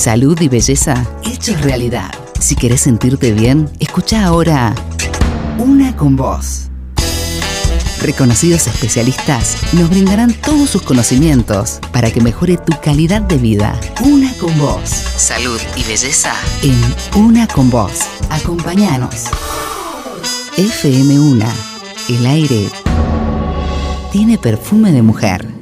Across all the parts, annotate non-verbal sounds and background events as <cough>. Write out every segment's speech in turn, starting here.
Salud y belleza hechos realidad. Si querés sentirte bien, escucha ahora Una con Voz. Reconocidos especialistas nos brindarán todos sus conocimientos para que mejore tu calidad de vida. Una con Voz. Salud y belleza en Una con Voz. Acompáñanos. FM1. El aire tiene perfume de mujer.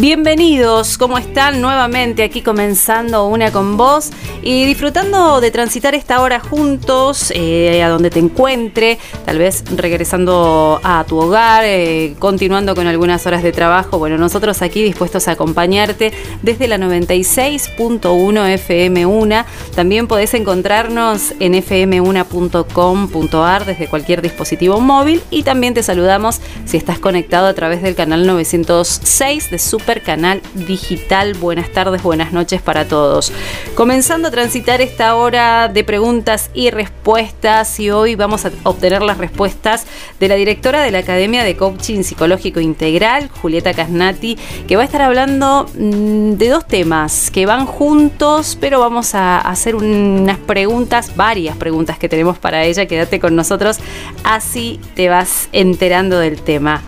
Bienvenidos, ¿cómo están? Nuevamente aquí comenzando una con vos y disfrutando de transitar esta hora juntos, eh, a donde te encuentre, tal vez regresando a tu hogar, eh, continuando con algunas horas de trabajo. Bueno, nosotros aquí dispuestos a acompañarte desde la 96.1 FM1. También podés encontrarnos en fm1.com.ar desde cualquier dispositivo móvil y también te saludamos si estás conectado a través del canal 906 de Super canal digital. Buenas tardes, buenas noches para todos. Comenzando a transitar esta hora de preguntas y respuestas y hoy vamos a obtener las respuestas de la directora de la Academia de Coaching Psicológico Integral, Julieta Casnati, que va a estar hablando mm, de dos temas que van juntos, pero vamos a hacer unas preguntas, varias preguntas que tenemos para ella. Quédate con nosotros, así te vas enterando del tema.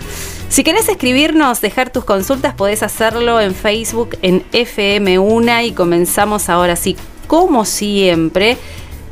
Si querés escribirnos, dejar tus consultas, podés hacerlo en Facebook en FM1 y comenzamos ahora sí, como siempre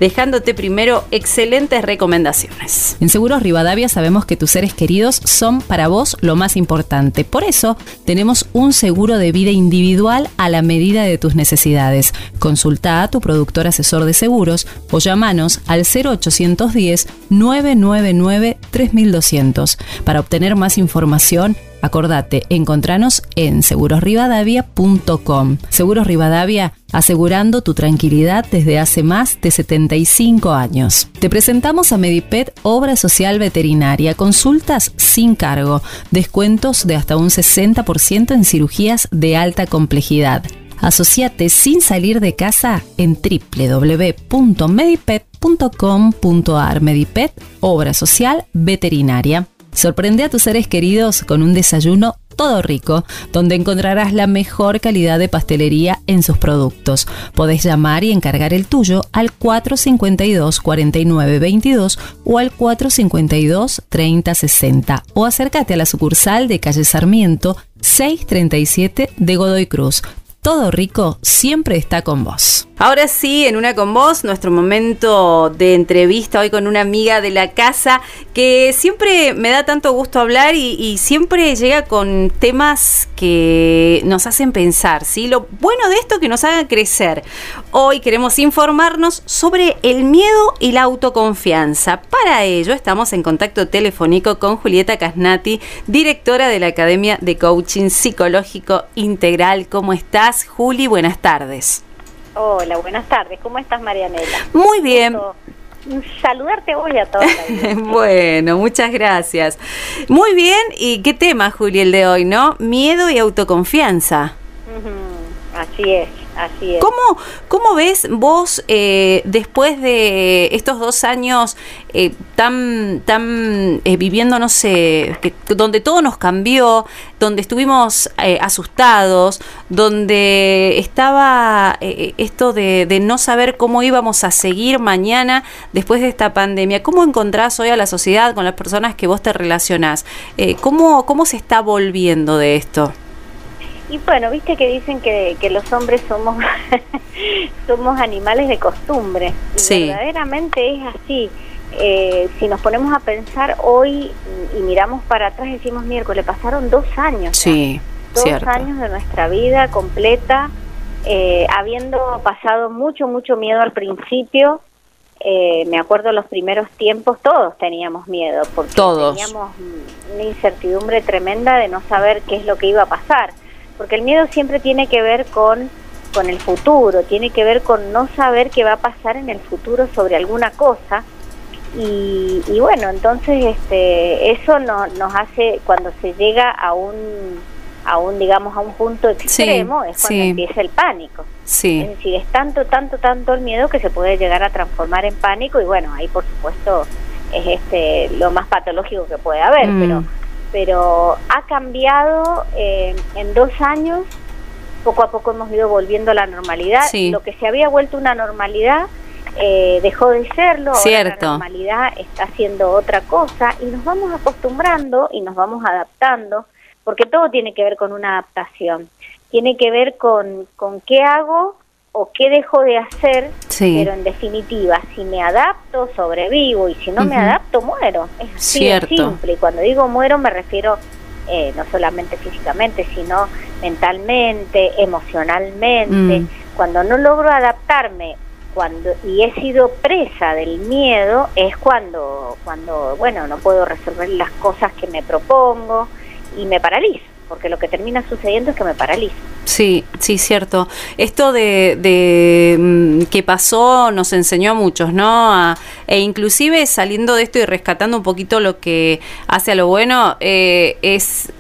dejándote primero excelentes recomendaciones. En Seguros Rivadavia sabemos que tus seres queridos son para vos lo más importante. Por eso tenemos un seguro de vida individual a la medida de tus necesidades. Consulta a tu productor asesor de seguros o llamanos al 0810 999 3200 para obtener más información Acordate, encontranos en segurosrivadavia.com. Seguros Rivadavia, asegurando tu tranquilidad desde hace más de 75 años. Te presentamos a Medipet Obra Social Veterinaria, consultas sin cargo, descuentos de hasta un 60% en cirugías de alta complejidad. Asociate sin salir de casa en www.medipet.com.ar. Medipet, obra social veterinaria. Sorprende a tus seres queridos con un desayuno todo rico, donde encontrarás la mejor calidad de pastelería en sus productos. Podés llamar y encargar el tuyo al 452 4922 o al 452 3060 o acércate a la sucursal de calle Sarmiento 637 de Godoy Cruz. Todo rico siempre está con vos. Ahora sí, en una con vos, nuestro momento de entrevista hoy con una amiga de la casa que siempre me da tanto gusto hablar y, siempre llega con temas que nos hacen pensar, ¿sí? Lo bueno de esto que nos haga crecer. Hoy queremos informarnos sobre el miedo y la autoconfianza. Para ello estamos en contacto telefónico con Julieta Casnati, directora de la Academia de Coaching Psicológico Integral. ¿Cómo estás, Juli? Buenas tardes. Hola, buenas tardes. ¿Cómo estás, Marianela? Muy bien. Saludarte hoy a todos. <laughs> bueno, muchas gracias. Muy bien, ¿y qué tema, Juli, el de hoy, no? Miedo y autoconfianza. Así es. ¿Cómo, cómo ves vos eh, después de estos dos años eh, tan, tan eh, viviendo, no sé, donde todo nos cambió, donde estuvimos asustados, donde estaba esto de, de, no saber cómo íbamos a seguir mañana después de esta pandemia? ¿Cómo encontrás hoy a la sociedad con las personas que vos te relacionás? ¿cómo, ¿Cómo se está volviendo de esto? Y bueno, viste que dicen que, que los hombres somos <laughs> somos animales de costumbre. Y verdaderamente es así. Eh, si nos ponemos a pensar hoy y miramos para atrás, decimos miércoles, pasaron dos años. Sí, dos años de nuestra vida completa, eh, habiendo pasado mucho, mucho miedo al principio. Eh, me acuerdo los primeros tiempos, todos teníamos miedo, porque teníamos una incertidumbre tremenda de no saber qué es lo que iba a pasar porque el miedo siempre tiene que ver con, con el futuro, tiene que ver con no saber qué va a pasar en el futuro sobre alguna cosa. Y, bueno, entonces este, eso no, nos hace, cuando se llega a un, a un, digamos, a un punto extremo, es cuando empieza el pánico. Sí. Es decir, es tanto, tanto, tanto el miedo que se puede llegar a transformar en pánico y bueno, ahí por supuesto es este lo más patológico que puede haber, mm. pero pero ha cambiado eh, en dos años, poco a poco hemos ido volviendo a la normalidad, lo que se había vuelto una normalidad eh, dejó de serlo, Cierto. la normalidad está haciendo otra cosa y nos vamos acostumbrando y nos vamos adaptando, porque todo tiene que ver con una adaptación, tiene que ver con, con qué hago o qué dejo de hacer, pero en definitiva, si me adapto, sobrevivo y si no me adapto, muero. Es así de simple. Y cuando digo muero me refiero eh, no solamente físicamente, sino mentalmente, emocionalmente. Mm. Cuando no logro adaptarme cuando y he sido presa del miedo es cuando cuando bueno no puedo resolver las cosas que me propongo y me paralizo porque lo que termina sucediendo es que me paralizo Sí, sí, cierto. Esto de, de mm, que pasó nos enseñó a muchos, ¿no? e inclusive saliendo de esto y rescatando un poquito lo que hace a lo bueno, eh, es,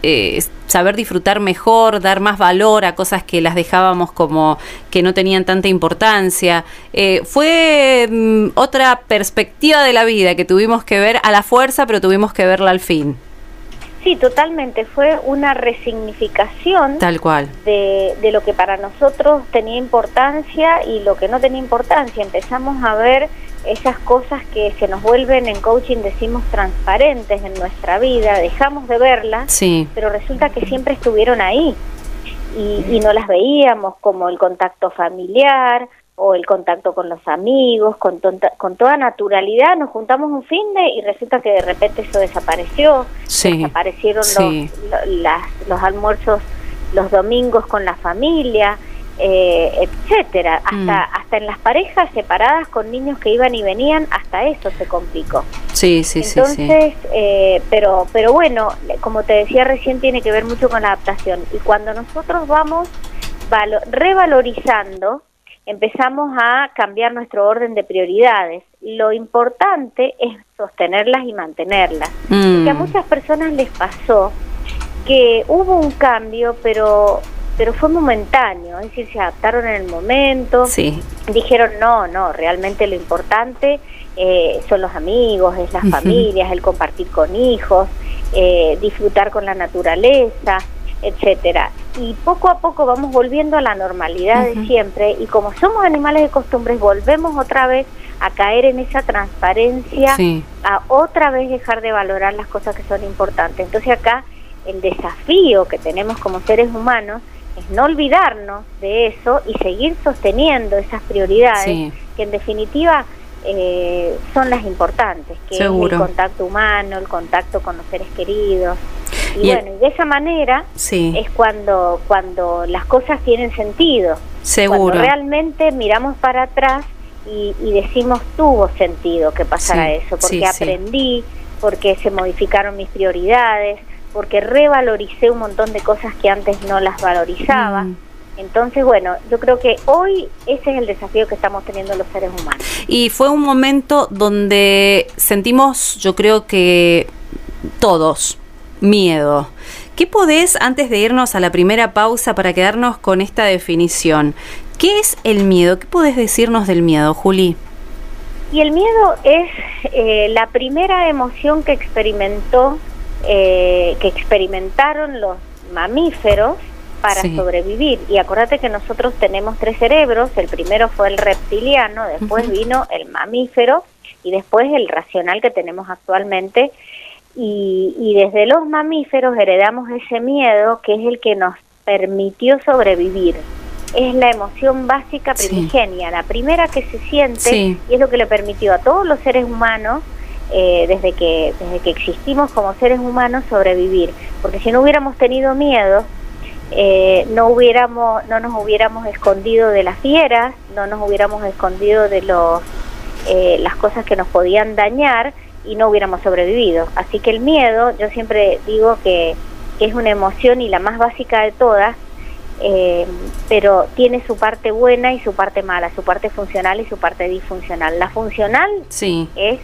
saber disfrutar mejor, dar más valor a cosas que las dejábamos como que no tenían tanta importancia. Eh, fue mm, otra perspectiva de la vida que tuvimos que ver a la fuerza, pero tuvimos que verla al fin. Sí, totalmente. Fue una resignificación Tal cual. De, de, lo que para nosotros tenía importancia y lo que no tenía importancia. Empezamos a ver esas cosas que se nos vuelven en coaching, decimos, transparentes en nuestra vida. Dejamos de verlas, sí. pero resulta que siempre estuvieron ahí. Y, y no las veíamos como el contacto familiar o el contacto con los amigos, con, con toda naturalidad, nos juntamos un fin de y resulta que de repente eso desapareció, desaparecieron los, las, los almuerzos los domingos con la familia, eh, etcétera, hasta mm. hasta en las parejas separadas con niños que iban y venían, hasta eso se complicó. Sí, sí, Entonces, sí. Entonces, eh, pero pero bueno, como te decía recién, tiene que ver mucho con la adaptación y cuando nosotros vamos revalorizando empezamos a cambiar nuestro orden de prioridades. Lo importante es sostenerlas y mantenerlas. Mm. a muchas personas les pasó que hubo un cambio, pero pero fue momentáneo, es decir, se adaptaron en el momento, sí. dijeron no, no, realmente lo importante eh, son los amigos, es las familias, el compartir con hijos, eh, disfrutar con la naturaleza, etcétera. Y poco a poco vamos volviendo a la normalidad de siempre y como somos animales de costumbres volvemos otra vez a caer en esa transparencia, a otra vez dejar de valorar las cosas que son importantes. Entonces acá el desafío que tenemos como seres humanos es no olvidarnos de eso y seguir sosteniendo esas prioridades que en definitiva eh, son las importantes, que es el contacto humano, el contacto con los seres queridos, y, bueno, y de esa manera es cuando, cuando las cosas tienen sentido. Seguro. Cuando realmente miramos para atrás y, decimos tuvo sentido que pasara eso, porque aprendí, porque se modificaron mis prioridades, porque revaloricé un montón de cosas que antes no las valorizaba. Mm. Entonces, bueno, yo creo que hoy ese es el desafío que estamos teniendo los seres humanos. Y fue un momento donde sentimos, yo creo que todos, miedo. ¿Qué podés, antes de irnos a la primera pausa para quedarnos con esta definición, qué es el miedo? ¿Qué podés decirnos del miedo, Juli? Y el miedo es eh, la primera emoción que experimentó, eh, que experimentaron los mamíferos para sobrevivir. Y acuérdate que nosotros tenemos tres cerebros, el primero fue el reptiliano, después vino el mamífero y después el racional que tenemos actualmente, y, desde los mamíferos heredamos ese miedo que es el que nos permitió sobrevivir. Es la emoción básica primigenia, la primera que se siente y es lo que le permitió a todos los seres humanos eh, desde que desde que existimos como seres humanos sobrevivir. Porque si no hubiéramos tenido miedo, eh, no hubiéramos no nos hubiéramos escondido de las fieras, no nos hubiéramos escondido de los eh, las cosas que nos podían dañar y no hubiéramos sobrevivido. Así que el miedo, yo siempre digo que, es una emoción y la más básica de todas, eh, pero tiene su parte buena y su parte mala, su parte funcional y su parte disfuncional. La funcional sí. es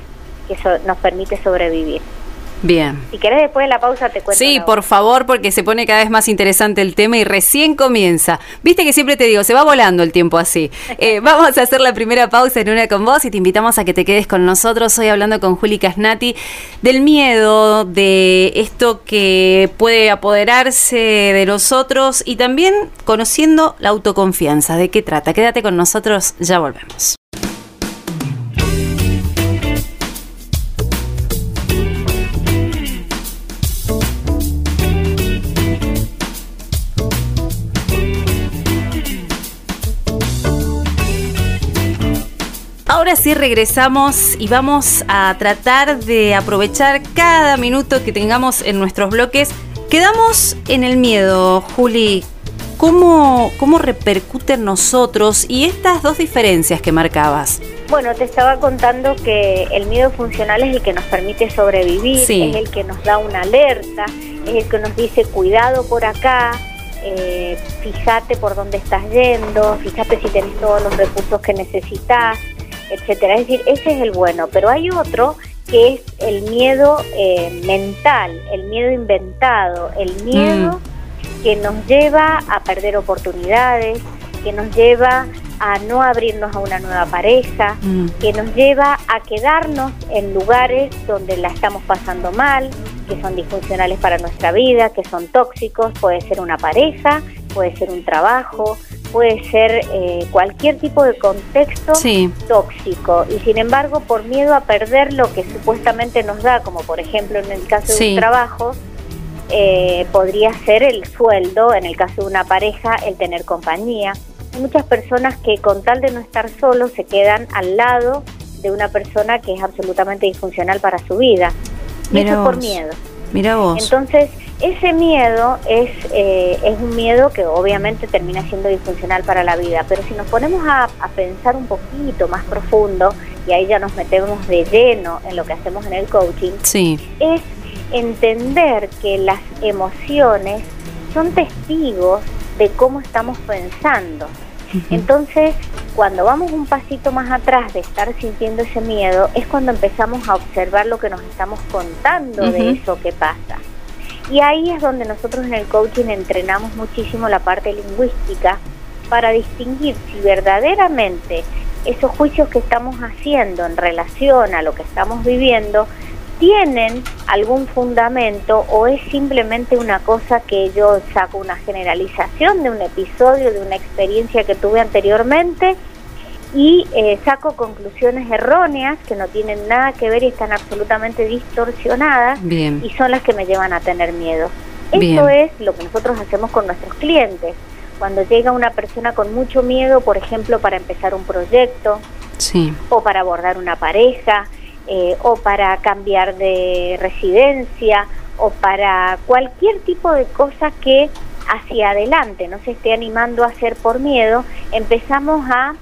que nos permite sobrevivir. Bien. Si querés después de la pausa te cuento. Sí, por favor, porque se pone cada vez más interesante el tema y recién comienza. Viste que siempre te digo, se va volando el tiempo así. <laughs> Eh, vamos a hacer la primera pausa en una con vos y te invitamos a que te quedes con nosotros hoy hablando con Juli Casnati del miedo, de esto que puede apoderarse de nosotros y también conociendo la autoconfianza. ¿De qué trata? Quédate con nosotros, ya volvemos. Ahora sí regresamos y vamos a tratar de aprovechar cada minuto que tengamos en nuestros bloques. Quedamos en el miedo, Juli. ¿Cómo, cómo repercute en nosotros y estas dos diferencias que marcabas? Bueno, te estaba contando que el miedo funcional es el que nos permite sobrevivir, es el que nos da una alerta, es el que nos dice cuidado por acá, eh, fíjate por dónde estás yendo, fíjate si tenés todos los recursos que necesitas, etcétera. Es decir, ese es el bueno, pero hay otro que es el miedo eh, mental, el miedo inventado, el miedo mm. que nos lleva a perder oportunidades, que nos lleva a no abrirnos a una nueva pareja, mm. que nos lleva a quedarnos en lugares donde la estamos pasando mal, que son disfuncionales para nuestra vida, que son tóxicos, puede ser una pareja, puede ser un trabajo, puede ser eh, cualquier tipo de contexto tóxico y sin embargo por miedo a perder lo que supuestamente nos da, como por ejemplo en el caso de un trabajo, eh, podría ser el sueldo, en el caso de una pareja, el tener compañía. Hay muchas personas que con tal de no estar solos se quedan al lado de una persona que es absolutamente disfuncional para su vida. Y eso por miedo. Mira vos. Entonces, ese miedo es, eh, es un miedo que obviamente termina siendo disfuncional para la vida, pero si nos ponemos a, pensar un poquito más profundo, y ahí ya nos metemos de lleno en lo que hacemos en el coaching, es entender que las emociones son testigos de cómo estamos pensando. Entonces, cuando vamos un pasito más atrás de estar sintiendo ese miedo, es cuando empezamos a observar lo que nos estamos contando de eso que pasa. Y ahí es donde nosotros en el coaching entrenamos muchísimo la parte lingüística para distinguir si verdaderamente esos juicios que estamos haciendo en relación a lo que estamos viviendo tienen algún fundamento o es simplemente una cosa que yo saco una generalización de un episodio, de una experiencia que tuve anteriormente y eh, saco conclusiones erróneas que no tienen nada que ver y están absolutamente distorsionadas y son las que me llevan a tener miedo. Eso es lo que nosotros hacemos con nuestros clientes. Cuando llega una persona con mucho miedo, por ejemplo, para empezar un proyecto o para abordar una pareja eh, o para cambiar de residencia o para cualquier tipo de cosa que hacia adelante no se esté animando a hacer por miedo, empezamos a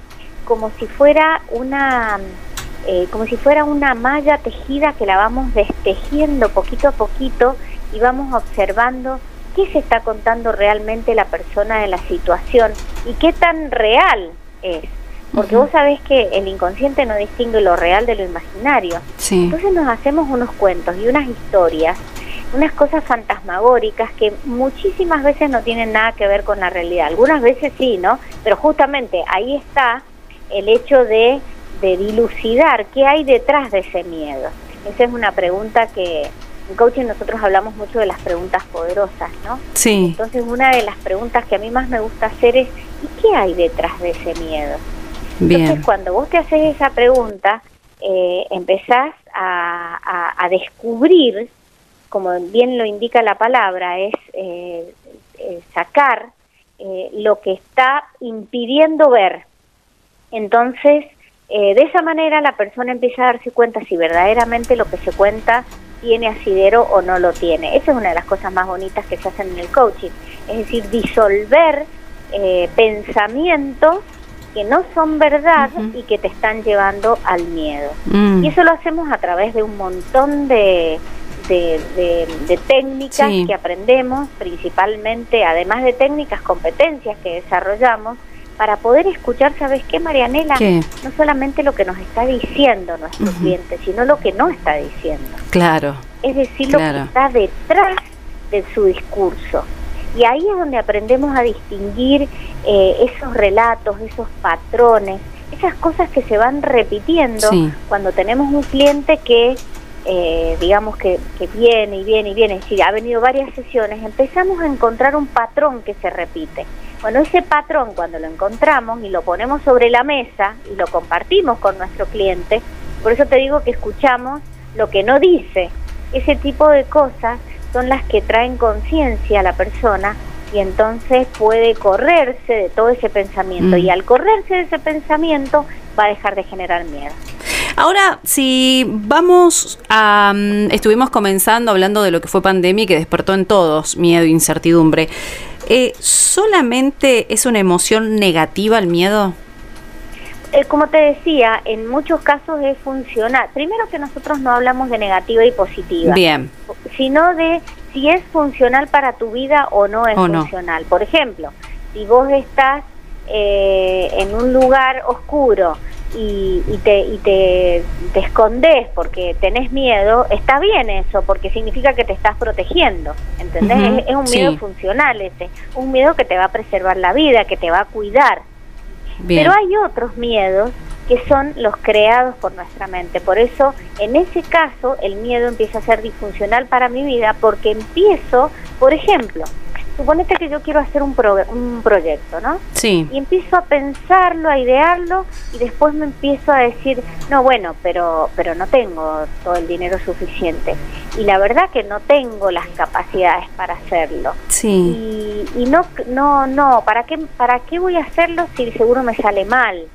como si fuera una eh, como si fuera una malla tejida que la vamos destejiendo poquito a poquito y vamos observando qué se está contando realmente la persona de la situación y qué tan real es. Porque vos sabés que el inconsciente no distingue lo real de lo imaginario. Entonces nos hacemos unos cuentos y unas historias, unas cosas fantasmagóricas que muchísimas veces no tienen nada que ver con la realidad. Algunas veces sí, ¿no? Pero justamente ahí está el hecho de, de dilucidar qué hay detrás de ese miedo. Esa es una pregunta que en coaching nosotros hablamos mucho de las preguntas poderosas, ¿no? Sí. Entonces una de las preguntas que a mí más me gusta hacer es ¿y qué hay detrás de ese miedo? Bien. Entonces cuando vos te haces esa pregunta, eh, empezás a, a, descubrir, como bien lo indica la palabra, es eh, eh, sacar lo que está impidiendo ver entonces, eh, de esa manera la persona empieza a darse cuenta si verdaderamente lo que se cuenta tiene asidero o no lo tiene. Esa es una de las cosas más bonitas que se hacen en el coaching, es decir, disolver eh, pensamientos que no son verdad y que te están llevando al miedo. Mm. Y eso lo hacemos a través de un montón de, de, técnicas que aprendemos, principalmente, además de técnicas, competencias que desarrollamos, para poder escuchar, ¿sabes qué, Marianela? No solamente lo que nos está diciendo nuestro cliente, sino lo que no está diciendo. Claro. Es decir, lo que está detrás de su discurso. Y ahí es donde aprendemos a distinguir eh, esos relatos, esos patrones, esas cosas que se van repitiendo cuando tenemos un cliente que, eh, digamos, que, que viene y viene y viene, es decir, ha venido varias sesiones, empezamos a encontrar un patrón que se repite. Bueno, ese patrón cuando lo encontramos y lo ponemos sobre la mesa y lo compartimos con nuestro cliente, por eso te digo que escuchamos lo que no dice. Ese tipo de cosas son las que traen conciencia a la persona y entonces puede correrse de todo ese pensamiento y mm. al correrse de ese pensamiento va a dejar de generar miedo. Ahora, si vamos a... Mm, estuvimos comenzando hablando de lo que fue pandemia y que despertó en todos miedo e incertidumbre. Eh, ¿Solamente es una emoción negativa el miedo? Eh, como te decía, en muchos casos es funcional. Primero que nosotros no hablamos de negativa y positiva. Bien. Sino de si es funcional para tu vida o no es funcional. Por ejemplo, si vos estás eh, en un lugar oscuro y, te, y te, escondes porque tenés miedo, está bien eso, porque significa que te estás protegiendo, ¿entendés? es, un miedo funcional ese, un miedo que te va a preservar la vida, que te va a cuidar. Pero hay otros miedos que son los creados por nuestra mente. Por eso, en ese caso, el miedo empieza a ser disfuncional para mi vida porque empiezo, por ejemplo, suponete que yo quiero hacer un, un proyecto, ¿no? Sí. Y empiezo a pensarlo, a idearlo y después me empiezo a decir, no, bueno, pero pero no tengo todo el dinero suficiente. Y la verdad que no tengo las capacidades para hacerlo. Sí. Y, y no no no, ¿para qué para qué voy a hacerlo si seguro me sale mal?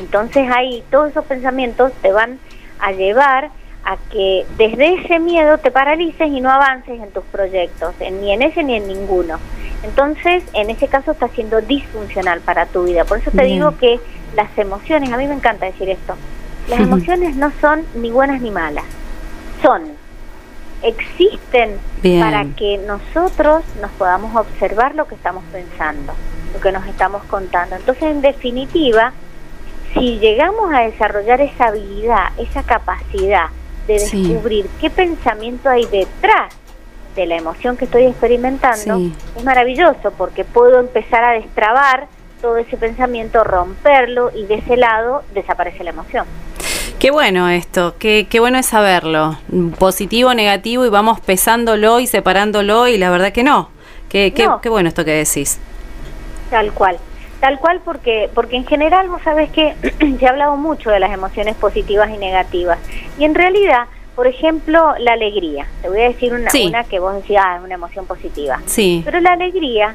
Entonces ahí todos esos pensamientos te van a llevar a que desde ese miedo te paralices y no avances en tus proyectos, ni en ese ni en ninguno. Entonces, en ese caso está siendo disfuncional para tu vida. Por eso te digo que las emociones, a mí me encanta decir esto, las emociones no son ni buenas ni malas, son, existen para que nosotros nos podamos observar lo que estamos pensando, lo que nos estamos contando. Entonces, en definitiva, si llegamos a desarrollar esa habilidad, esa capacidad de descubrir qué pensamiento hay detrás de la emoción que estoy experimentando, es maravilloso porque puedo empezar a destrabar todo ese pensamiento, romperlo y de ese lado desaparece la emoción. Qué bueno esto, qué, qué bueno es saberlo, positivo, negativo y vamos pesándolo y separándolo y la verdad que no. Qué, qué, qué bueno esto que decís. Tal cual. Tal cual porque, porque en general vos sabés que <clears throat> se ha hablado mucho de las emociones positivas y negativas. Y en realidad, por ejemplo, la alegría. Te voy a decir una, una que vos decías, ah, es una emoción positiva. Sí. Pero la alegría,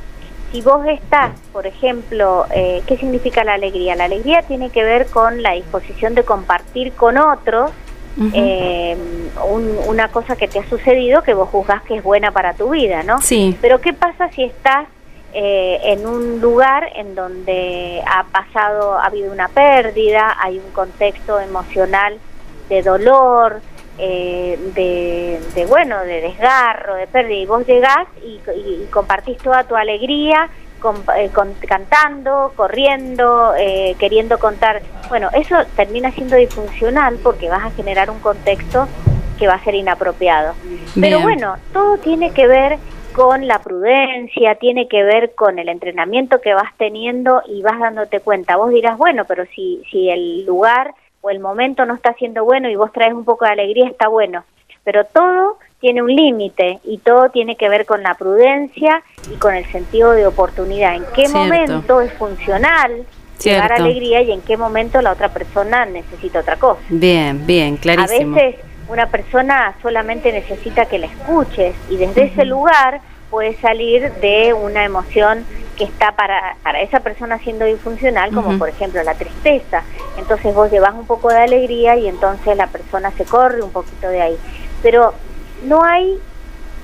si vos estás, por ejemplo, eh, ¿qué significa la alegría? La alegría tiene que ver con la disposición de compartir con otros eh, una cosa que te ha sucedido que vos juzgás que es buena para tu vida, ¿no? Sí. Pero ¿qué pasa si estás eh, en un lugar en donde ha pasado, ha habido una pérdida, hay un contexto emocional de dolor, eh, de, bueno, de desgarro, de pérdida, y vos llegás y, compartís toda tu alegría eh, cantando, corriendo, queriendo contar. Bueno, eso termina siendo disfuncional porque vas a generar un contexto que va a ser inapropiado. Pero bueno, todo tiene que ver con la prudencia, tiene que ver con el entrenamiento que vas teniendo y vas dándote cuenta. Vos dirás, bueno, pero si, si el lugar o el momento no está siendo bueno y vos traes un poco de alegría, está bueno. Pero todo tiene un límite y todo tiene que ver con la prudencia y con el sentido de oportunidad. ¿En qué momento es funcional llevar alegría y en qué momento la otra persona necesita otra cosa? Bien, bien, clarísimo. A veces una persona solamente necesita que la escuches y desde ese lugar puede salir de una emoción que está para, para esa persona siendo disfuncional, como por ejemplo la tristeza. Entonces vos llevas un poco de alegría y entonces la persona se corre un poquito de ahí. Pero no hay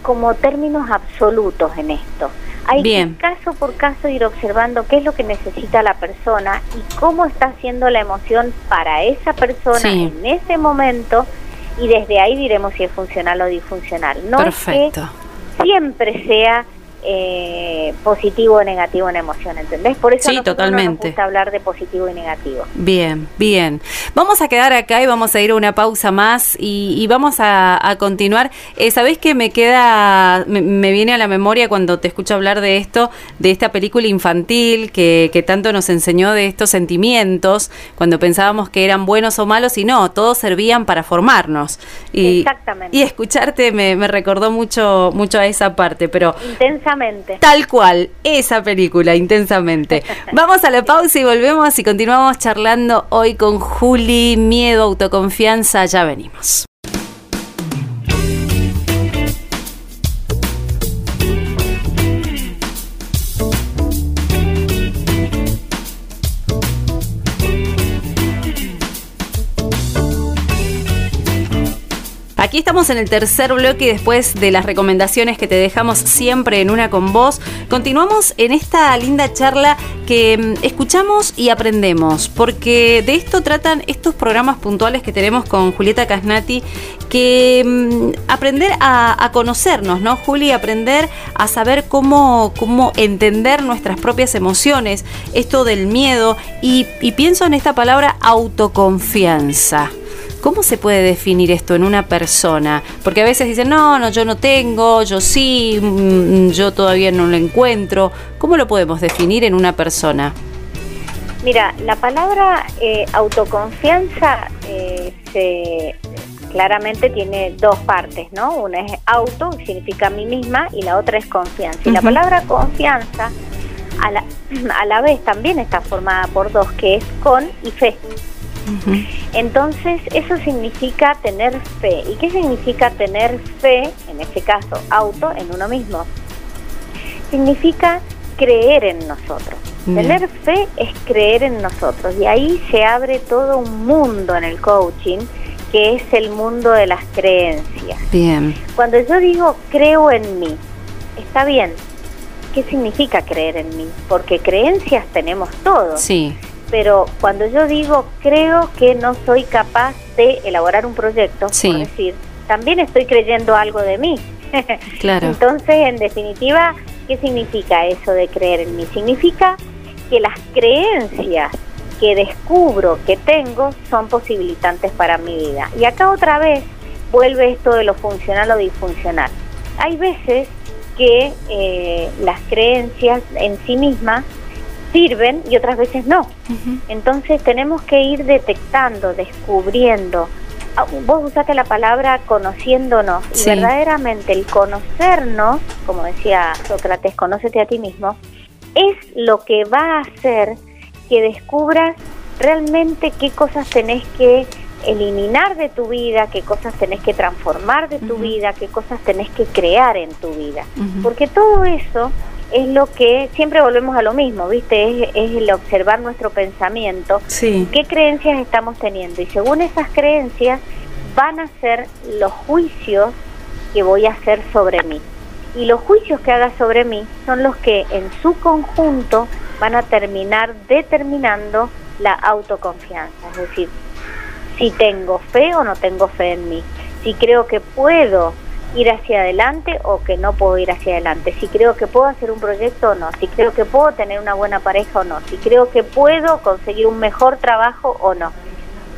como términos absolutos en esto. Hay que caso por caso ir observando qué es lo que necesita la persona y cómo está haciendo la emoción para esa persona en ese momento y desde ahí diremos si es funcional o disfuncional. No Perfecto. que siempre sea eh, positivo o negativo en emoción, ¿entendés? Por eso sí, totalmente. nos gusta hablar de positivo y negativo. Bien, bien. Vamos a quedar acá y vamos a ir a una pausa más y, vamos a, continuar. Eh, ¿Sabés que me queda, me, viene a la memoria cuando te escucho hablar de esto, de esta película infantil que, que tanto nos enseñó de estos sentimientos, cuando pensábamos que eran buenos o malos y no, todos servían para formarnos. Y, Exactamente. Y escucharte me, me recordó mucho, mucho a esa parte, pero... Intensa Tal cual, esa película, intensamente. <laughs> Vamos a la pausa y volvemos y continuamos charlando hoy con Juli, miedo, autoconfianza, ya venimos. Aquí estamos en el tercer bloque después de las recomendaciones que te dejamos siempre en una con vos, continuamos en esta linda charla que mm, escuchamos y aprendemos, porque de esto tratan estos programas puntuales que tenemos con Julieta Casnati, que mm, aprender a, conocernos, ¿no, Juli? Aprender a saber cómo, cómo entender nuestras propias emociones, esto del miedo, y pienso en esta palabra autoconfianza. ¿Cómo se puede definir esto en una persona? Porque a veces dicen, no, no, yo no tengo, yo sí, mm, yo todavía no lo encuentro. ¿Cómo lo podemos definir en una persona? Mira, la palabra eh, autoconfianza eh, claramente tiene dos partes, ¿no? Una es auto, que significa a mí misma, y la otra es confianza. Y la palabra confianza a la, <clears throat> a la vez también está formada por dos, que es con y fe. Entonces, eso significa tener fe. ¿Y qué significa tener fe, en este caso, auto, en uno mismo? Significa creer en nosotros. Tener fe es creer en nosotros. Y ahí se abre todo un mundo en el coaching que es el mundo de las creencias. Bien. Cuando yo digo creo en mí, está bien. ¿Qué significa creer en mí? Porque creencias tenemos todos. Sí pero cuando yo digo creo que no soy capaz de elaborar un proyecto, por decir, también estoy creyendo algo de mí. <laughs> Claro. Entonces, en definitiva, ¿qué significa eso de creer en mí? Significa que las creencias que descubro que tengo son posibilitantes para mi vida. Y acá otra vez vuelve esto de lo funcional o disfuncional. Hay veces que eh, las creencias en sí mismas sirven y otras veces no. Entonces tenemos que ir detectando, descubriendo. Ah, vos usaste la palabra conociéndonos y verdaderamente el conocernos, como decía Sócrates, conócete a ti mismo, es lo que va a hacer que descubras realmente qué cosas tenés que eliminar de tu vida, qué cosas tenés que transformar de tu vida, qué cosas tenés que crear en tu vida. Porque todo eso es lo que siempre volvemos a lo mismo, ¿viste? Es, el observar nuestro pensamiento, sí. qué creencias estamos teniendo y según esas creencias van a ser los juicios que voy a hacer sobre mí. Y los juicios que haga sobre mí son los que en su conjunto van a terminar determinando la autoconfianza, es decir, si tengo fe o no tengo fe en mí, si creo que puedo ir hacia adelante o que no puedo ir hacia adelante, si creo que puedo hacer un proyecto o no, si creo que puedo tener una buena pareja o no, si creo que puedo conseguir un mejor trabajo o no.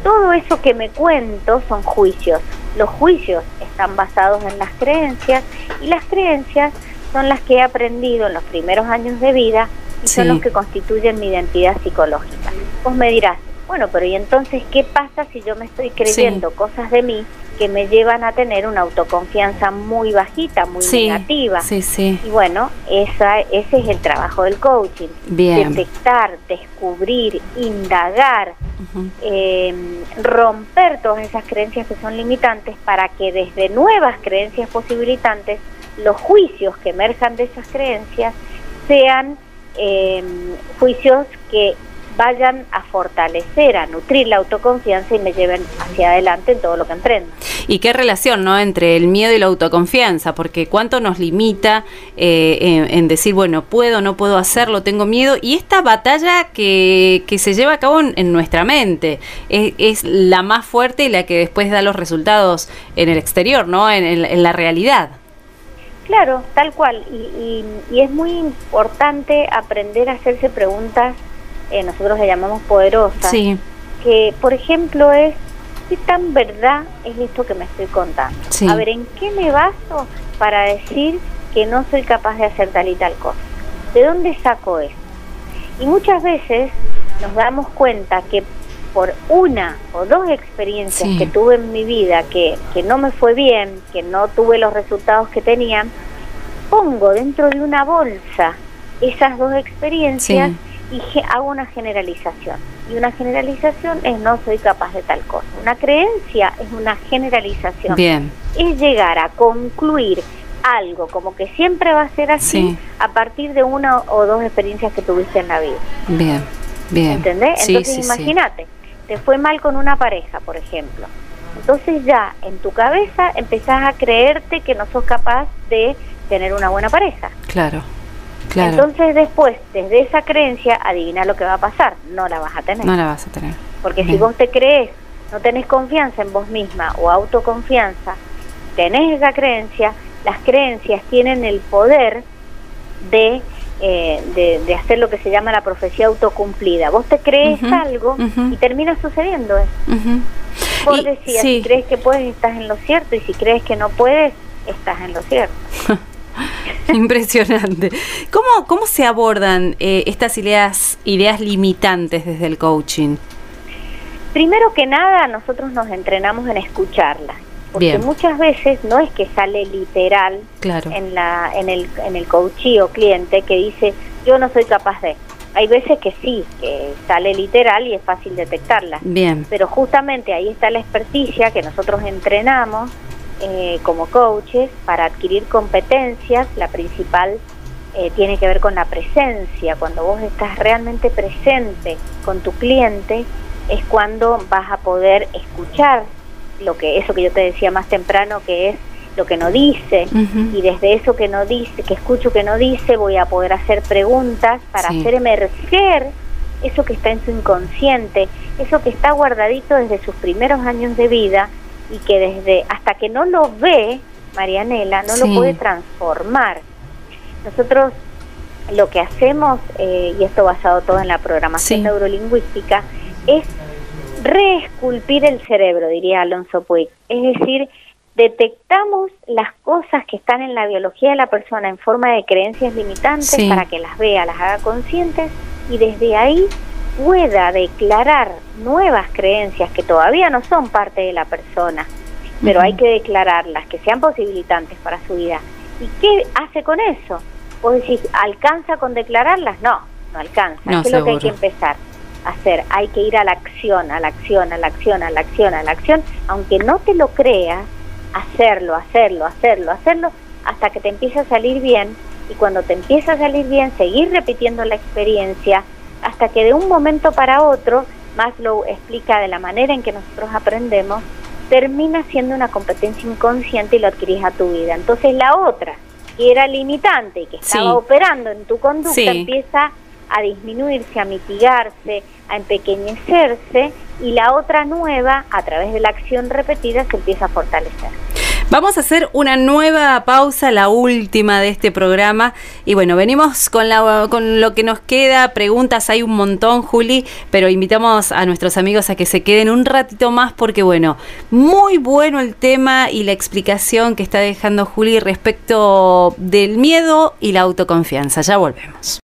Todo eso que me cuento son juicios. Los juicios están basados en las creencias y las creencias son las que he aprendido en los primeros años de vida y son los que constituyen mi identidad psicológica. Vos me dirás, bueno, pero ¿y entonces qué pasa si yo me estoy creyendo cosas de mí que me llevan a tener una autoconfianza muy bajita, muy negativa. Sí, sí. Y bueno, esa, ese es el trabajo del coaching. Bien. Detectar, descubrir, indagar, em, romper todas esas creencias que son limitantes para que desde nuevas creencias posibilitantes los juicios que emerjan de esas creencias sean eh, juicios que vayan a fortalecer, a nutrir la autoconfianza y me lleven hacia adelante en todo lo que emprendo. Y qué relación, ¿no? Entre el miedo y la autoconfianza, porque cuánto nos limita eh, en, decir, bueno, puedo, no puedo hacerlo, tengo miedo, y esta batalla que, que se lleva a cabo en, nuestra mente es, la más fuerte y la que después da los resultados en el exterior, ¿no? en, en la realidad. Claro, tal cual. Y, y, es muy importante aprender a hacerse preguntas, eh, nosotros le llamamos poderosas. Sí. Que, por ejemplo, es, ¿qué tan verdad es esto que me estoy contando? A ver, ¿en qué me baso para decir que no soy capaz de hacer tal y tal cosa? ¿De dónde saco eso? Y muchas veces nos damos cuenta que por una o dos experiencias que tuve en mi vida que, que no me fue bien, que no tuve los resultados que tenían, pongo dentro de una bolsa esas dos experiencias y hago una generalización. Y una generalización es no soy capaz de tal cosa. Una creencia es una generalización. Bien. Es llegar a concluir algo como que siempre va a ser así a partir de una o dos experiencias que tuviste en la vida. Bien, bien. ¿Entendés? Entonces imagínate, te fue mal con una pareja, por ejemplo. Entonces ya en tu cabeza empezás a creerte que no sos capaz de tener una buena pareja. Claro. Claro. Entonces después, desde esa creencia, adivina lo que va a pasar, no la vas a tener. No la vas a tener. Porque si vos te crees, no tenés confianza en vos misma o autoconfianza, tenés esa creencia, las creencias tienen el poder de, eh, de, hacer lo que se llama la profecía autocumplida. Vos te crees algo y termina sucediendo eso. Vos decías, si crees que puedes, estás en lo cierto, y si crees que no puedes, estás en lo cierto. <laughs> <laughs> Impresionante. ¿Cómo, cómo se abordan eh, estas ideas, ideas limitantes desde el coaching? Primero que nada, nosotros nos entrenamos en escucharlas. Porque muchas veces no es que sale literal en, la, en, el, en el coachí o cliente que dice, yo no soy capaz de. Hay veces que sí, que sale literal y es fácil detectarla. Bien. Pero justamente ahí está la experticia que nosotros entrenamos eh, como coaches para adquirir competencias. La principal eh, tiene que ver con la presencia. Cuando vos estás realmente presente con tu cliente, es cuando vas a poder escuchar lo que eso que yo te decía más temprano que es lo que no dice y desde eso que no dice, que escucho que no dice, voy a poder hacer preguntas para hacer emerger eso que está en su inconsciente, eso que está guardadito desde sus primeros años de vida y que desde hasta que no lo ve Marianela no lo puede transformar. Nosotros lo que hacemos, eh, y esto basado todo en la programación neurolingüística, es reesculpir el cerebro, diría Alonso Puig. Es decir, detectamos las cosas que están en la biología de la persona en forma de creencias limitantes para que las vea, las haga conscientes y desde ahí pueda declarar nuevas creencias que todavía no son parte de la persona, pero hay que declararlas, que sean posibilitantes para su vida. ¿Y qué hace con eso? Vos decís, ¿alcanza con declararlas? No, no alcanza. es lo que hay que empezar? hacer, hay que ir a la acción, a la acción, a la acción, a la acción, a la acción, aunque no te lo creas, hacerlo, hacerlo, hacerlo, hacerlo, hasta que te empiece a salir bien y cuando te empieza a salir bien, seguir repitiendo la experiencia hasta que de un momento para otro, Maslow explica de la manera en que nosotros aprendemos, termina siendo una competencia inconsciente y lo adquirís a tu vida. Entonces la otra, que era limitante y que estaba operando en tu conducta, empieza a disminuirse, a mitigarse, a empequeñecerse y la otra nueva, a través de la acción repetida, se empieza a fortalecer. Vamos a hacer una nueva pausa, la última de este programa. Y bueno, venimos con, la, con lo que nos queda. Preguntas hay un montón, Juli, pero invitamos a nuestros amigos a que se queden un ratito más porque, bueno, muy bueno el tema y la explicación que está dejando Juli respecto del miedo y la autoconfianza. Ya volvemos.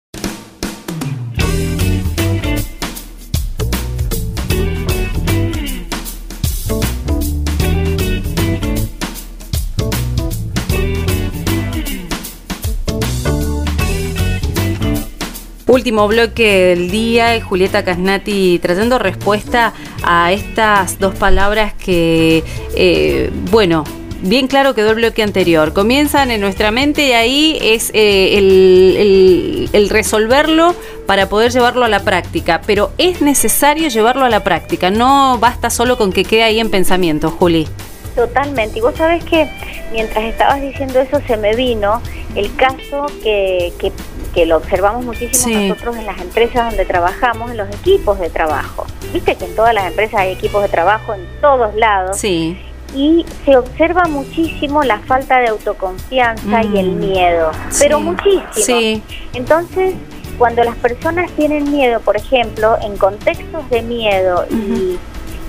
Último bloque del día, Julieta Casnati trayendo respuesta a estas dos palabras que, eh, bueno, bien claro quedó el bloque anterior. Comienzan en nuestra mente y ahí es eh, el, el, resolverlo para poder llevarlo a la práctica. Pero es necesario llevarlo a la práctica, no basta solo con que quede ahí en pensamiento, Juli. Totalmente. Y vos sabés que mientras estabas diciendo eso se me vino el caso que, que que lo observamos muchísimo nosotros en las empresas donde trabajamos, en los equipos de trabajo. Viste que en todas las empresas hay equipos de trabajo en todos lados. Sí. y se observa muchísimo la falta de autoconfianza y el mm. miedo, pero muchísimo. Entonces, cuando las personas tienen miedo, por ejemplo, en contextos de miedo y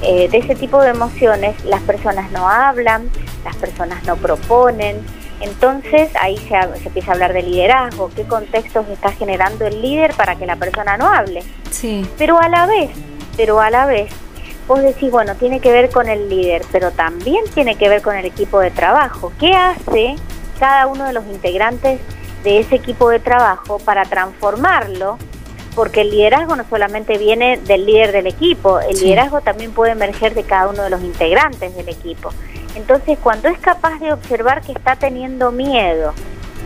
eh, de ese tipo de emociones, las personas no hablan, las personas no proponen, entonces ahí se, se, empieza a hablar de liderazgo, qué contextos está generando el líder para que la persona no hable. Sí. Pero a la vez, pero a la vez vos decís, bueno, tiene que ver con el líder, pero también tiene que ver con el equipo de trabajo. ¿Qué hace cada uno de los integrantes de ese equipo de trabajo para transformarlo? Porque el liderazgo no solamente viene del líder del equipo, el liderazgo también puede emerger de cada uno de los integrantes del equipo. Entonces, cuando es capaz de observar que está teniendo miedo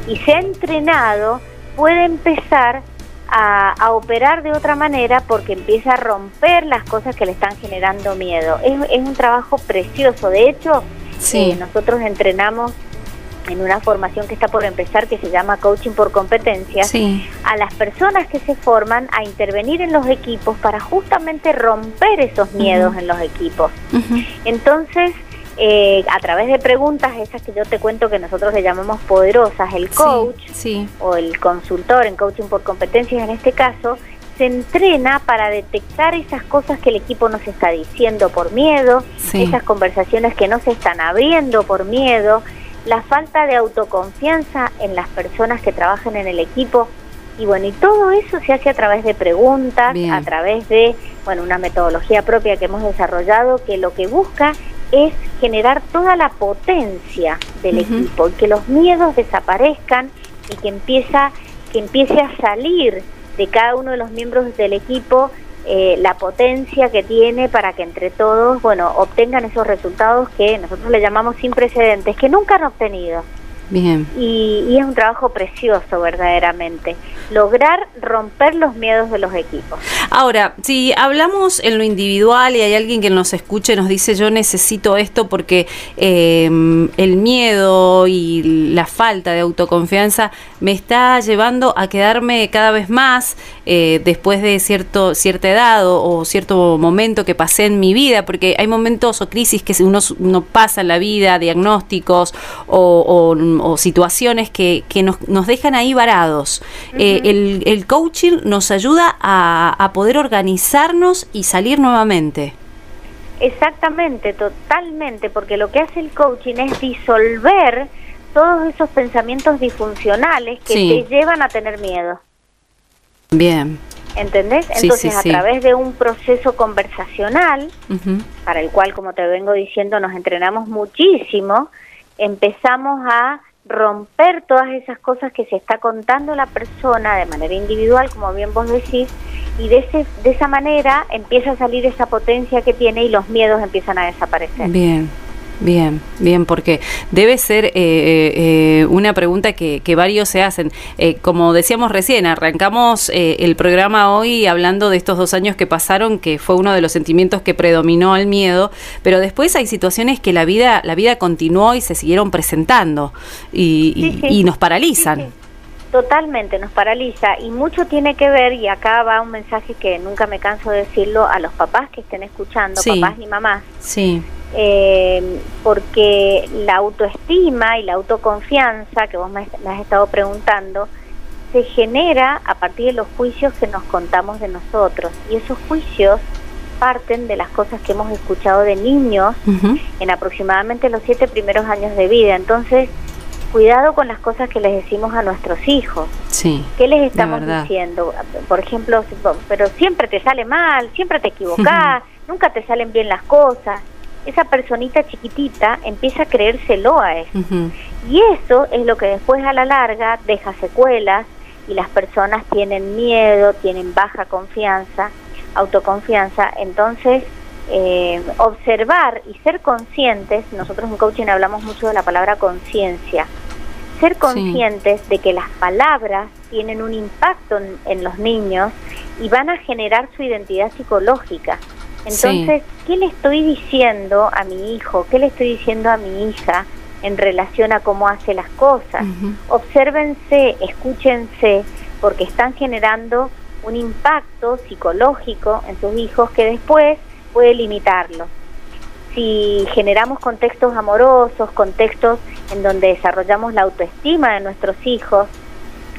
y se ha entrenado, puede empezar a, operar de otra manera porque empieza a romper las cosas que le están generando miedo. Es, un trabajo precioso. De hecho, eh, nosotros entrenamos en una formación que está por empezar que se llama Coaching por Competencias, a las personas que se forman a intervenir en los equipos para justamente romper esos miedos en los equipos. Entonces, eh, a través de preguntas, esas que yo te cuento que nosotros le llamamos poderosas, el coach o el consultor en coaching por competencias en este caso, se entrena para detectar esas cosas que el equipo nos está diciendo por miedo, esas conversaciones que no se están abriendo por miedo, la falta de autoconfianza en las personas que trabajan en el equipo. Y bueno, y todo eso se hace a través de preguntas, a través de, bueno, una metodología propia que hemos desarrollado que lo que busca es generar toda la potencia del equipo y que los miedos desaparezcan y que empieza que empiece a salir de cada uno de los miembros del equipo eh, la potencia que tiene para que entre todos bueno obtengan esos resultados que nosotros le llamamos sin precedentes que nunca han obtenido Bien. Y, es un trabajo precioso, verdaderamente. Lograr romper los miedos de los equipos. Ahora, si hablamos en lo individual y hay alguien que nos escuche y nos dice yo necesito esto porque em, el miedo y la falta de autoconfianza me está llevando a quedarme cada vez más eh, después de cierto, cierta edad o, cierto momento que pasé en mi vida, porque hay momentos o crisis que uno, uno pasa en la vida, diagnósticos o o situaciones que, que nos, nos, dejan ahí varados. Eh, el, el, coaching nos ayuda a, a poder organizarnos y salir nuevamente. Exactamente, totalmente, porque lo que hace el coaching es disolver todos esos pensamientos disfuncionales que te llevan a tener miedo. Bien. ¿Entendés? Entonces, a través de un proceso conversacional, para el cual, como te vengo diciendo, nos entrenamos muchísimo, empezamos a romper todas esas cosas que se está contando la persona de manera individual, como bien vos decís, y de, ese, de esa manera empieza a salir esa potencia que tiene y los miedos empiezan a desaparecer. Bien. Bien, bien, porque debe ser eh, eh, eh, una pregunta que, varios se hacen. como decíamos recién, arrancamos el programa hoy hablando de estos dos años que pasaron, que fue uno de los sentimientos que predominó el miedo, pero después hay situaciones que la vida, la vida continuó y se siguieron presentando y, nos paralizan. Totalmente, nos paraliza y mucho tiene que ver, y acá va un mensaje que nunca me canso de decirlo a los papás que estén escuchando, papás y mamás. Sí eh, porque la autoestima y la autoconfianza que vos me, has estado preguntando se genera a partir de los juicios que nos contamos de nosotros. Y esos juicios parten de las cosas que hemos escuchado de niños en aproximadamente los siete primeros años de vida. Entonces cuidado con las cosas que les decimos a nuestros hijos. Sí, ¿qué les estamos diciendo? por ejemplo pero siempre te sale mal siempre te equivocás nunca te salen bien las cosas esa personita chiquitita empieza a creérselo a eso. Y eso es lo que después a la larga deja secuelas y las personas tienen miedo, tienen baja confianza, autoconfianza. Entonces, eh, observar y ser conscientes, nosotros en coaching hablamos mucho de la palabra conciencia, ser conscientes de que las palabras tienen un impacto en los niños y van a generar su identidad psicológica. Entonces, ¿qué le estoy diciendo a mi hijo? ¿Qué le estoy diciendo a mi hija en relación a cómo hace las cosas? Obsérvense, escúchense, porque están generando un impacto psicológico en sus hijos que después puede limitarlos. si generamos contextos amorosos, contextos en donde desarrollamos la autoestima de nuestros hijos,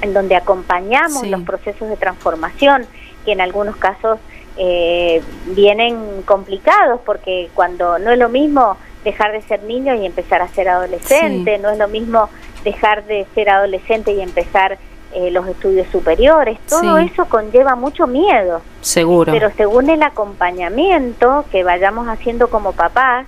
en donde acompañamos los procesos de transformación, que en algunos casos eh, vienen complicados, porque cuando no es lo mismo dejar de ser niño y empezar a ser adolescente, no es lo mismo dejar de ser adolescente y empezar eh, los estudios superiores, todo eso conlleva mucho miedo. Seguro. Pero según el acompañamiento que vayamos haciendo como papás,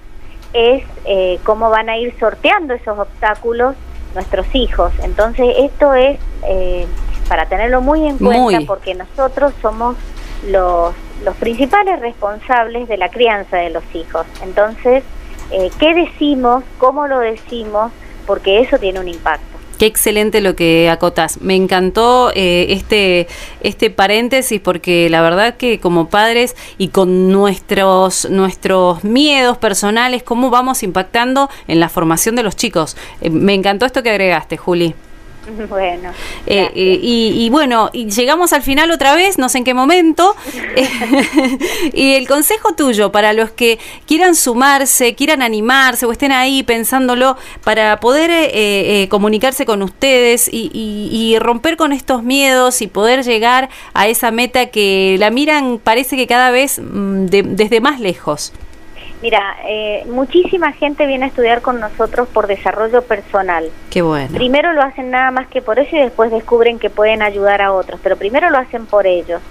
es eh, cómo van a ir sorteando esos obstáculos nuestros hijos. Entonces esto es eh, para tenerlo muy en cuenta porque nosotros somos los, los principales responsables de la crianza de los hijos. Entonces, eh, ¿qué decimos? ¿Cómo lo decimos? Porque eso tiene un impacto. Qué excelente lo que acotas. Me encantó eh, este, este paréntesis porque la verdad que como padres y con nuestros, nuestros miedos personales, cómo vamos impactando en la formación de los chicos. Eh, me encantó esto que agregaste, Juli. <laughs> Bueno. Eh, eh, y, bueno, y llegamos al final otra vez, no sé en qué momento. <laughs> <laughs> y el consejo tuyo para los que quieran sumarse, quieran animarse o estén ahí pensándolo para poder eh, comunicarse con ustedes y, romper con estos miedos y poder llegar a esa meta que la miran parece que cada vez mm, desde más lejos. Mira, eh, muchísima gente viene a estudiar con nosotros por desarrollo personal. Qué bueno. Primero lo hacen nada más que por eso y después descubren que pueden ayudar a otros, pero primero lo hacen por ellos.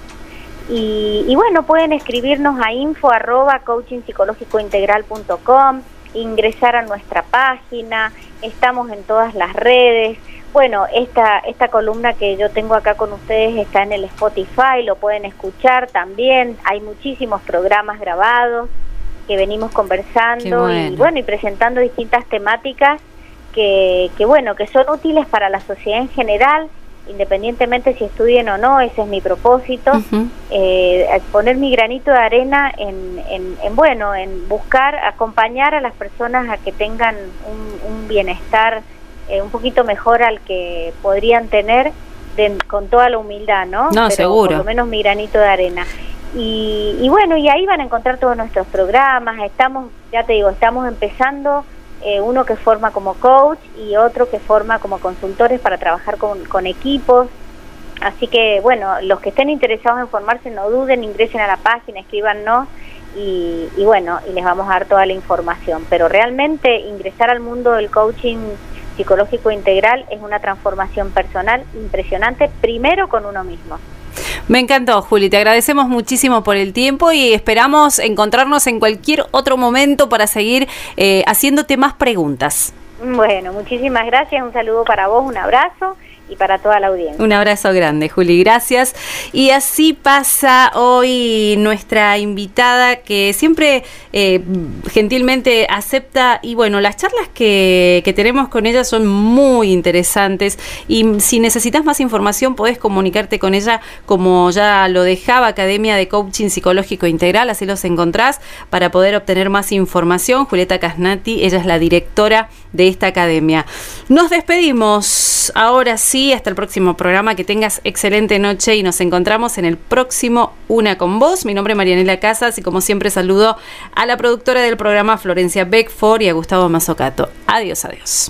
Y, bueno, pueden escribirnos a info arroba coachingpsicológicointegral.com, ingresar a nuestra página, estamos en todas las redes. Bueno, esta, esta columna que yo tengo acá con ustedes está en el Spotify, lo pueden escuchar también, hay muchísimos programas grabados que venimos conversando y bueno. y presentando distintas temáticas que, que bueno que son útiles para la sociedad en general independientemente si estudien o no ese es mi propósito eh, poner mi granito de arena en, en, bueno en buscar acompañar a las personas a que tengan un, bienestar eh, un poquito mejor al que podrían tener con toda la humildad no no seguro. por lo menos mi granito de arena y, bueno, y ahí van a encontrar todos nuestros programas. Estamos, ya te digo, estamos empezando eh, uno que forma como coach y otro que forma como consultores para trabajar con, equipos. Así que, bueno, los que estén interesados en formarse, no duden, ingresen a la página, escríbanos y, y bueno, y les vamos a dar toda la información. Pero realmente ingresar al mundo del coaching psicológico integral es una transformación personal impresionante, primero con uno mismo. Me encantó, Juli. Te agradecemos muchísimo por el tiempo y esperamos encontrarnos en cualquier otro momento para seguir eh, haciéndote más preguntas. Bueno, muchísimas gracias. Un saludo para vos, un abrazo y para toda la audiencia. Un abrazo grande, Juli, gracias. Y así pasa hoy nuestra invitada que siempre eh, gentilmente acepta y bueno, las charlas que, que, tenemos con ella son muy interesantes y si necesitas más información podés comunicarte con ella como ya lo dejaba Academia de Coaching Psicológico Integral, así los encontrás para poder obtener más información. Julieta Casnati, ella es la directora de esta academia. Nos despedimos ahora sí hasta el próximo programa. Que tengas excelente noche y nos encontramos en el próximo Una con Vos. Mi nombre es Marianela Casas y como siempre saludo a la productora del programa Florencia Beckford y a Gustavo Mazocato. Adiós, adiós.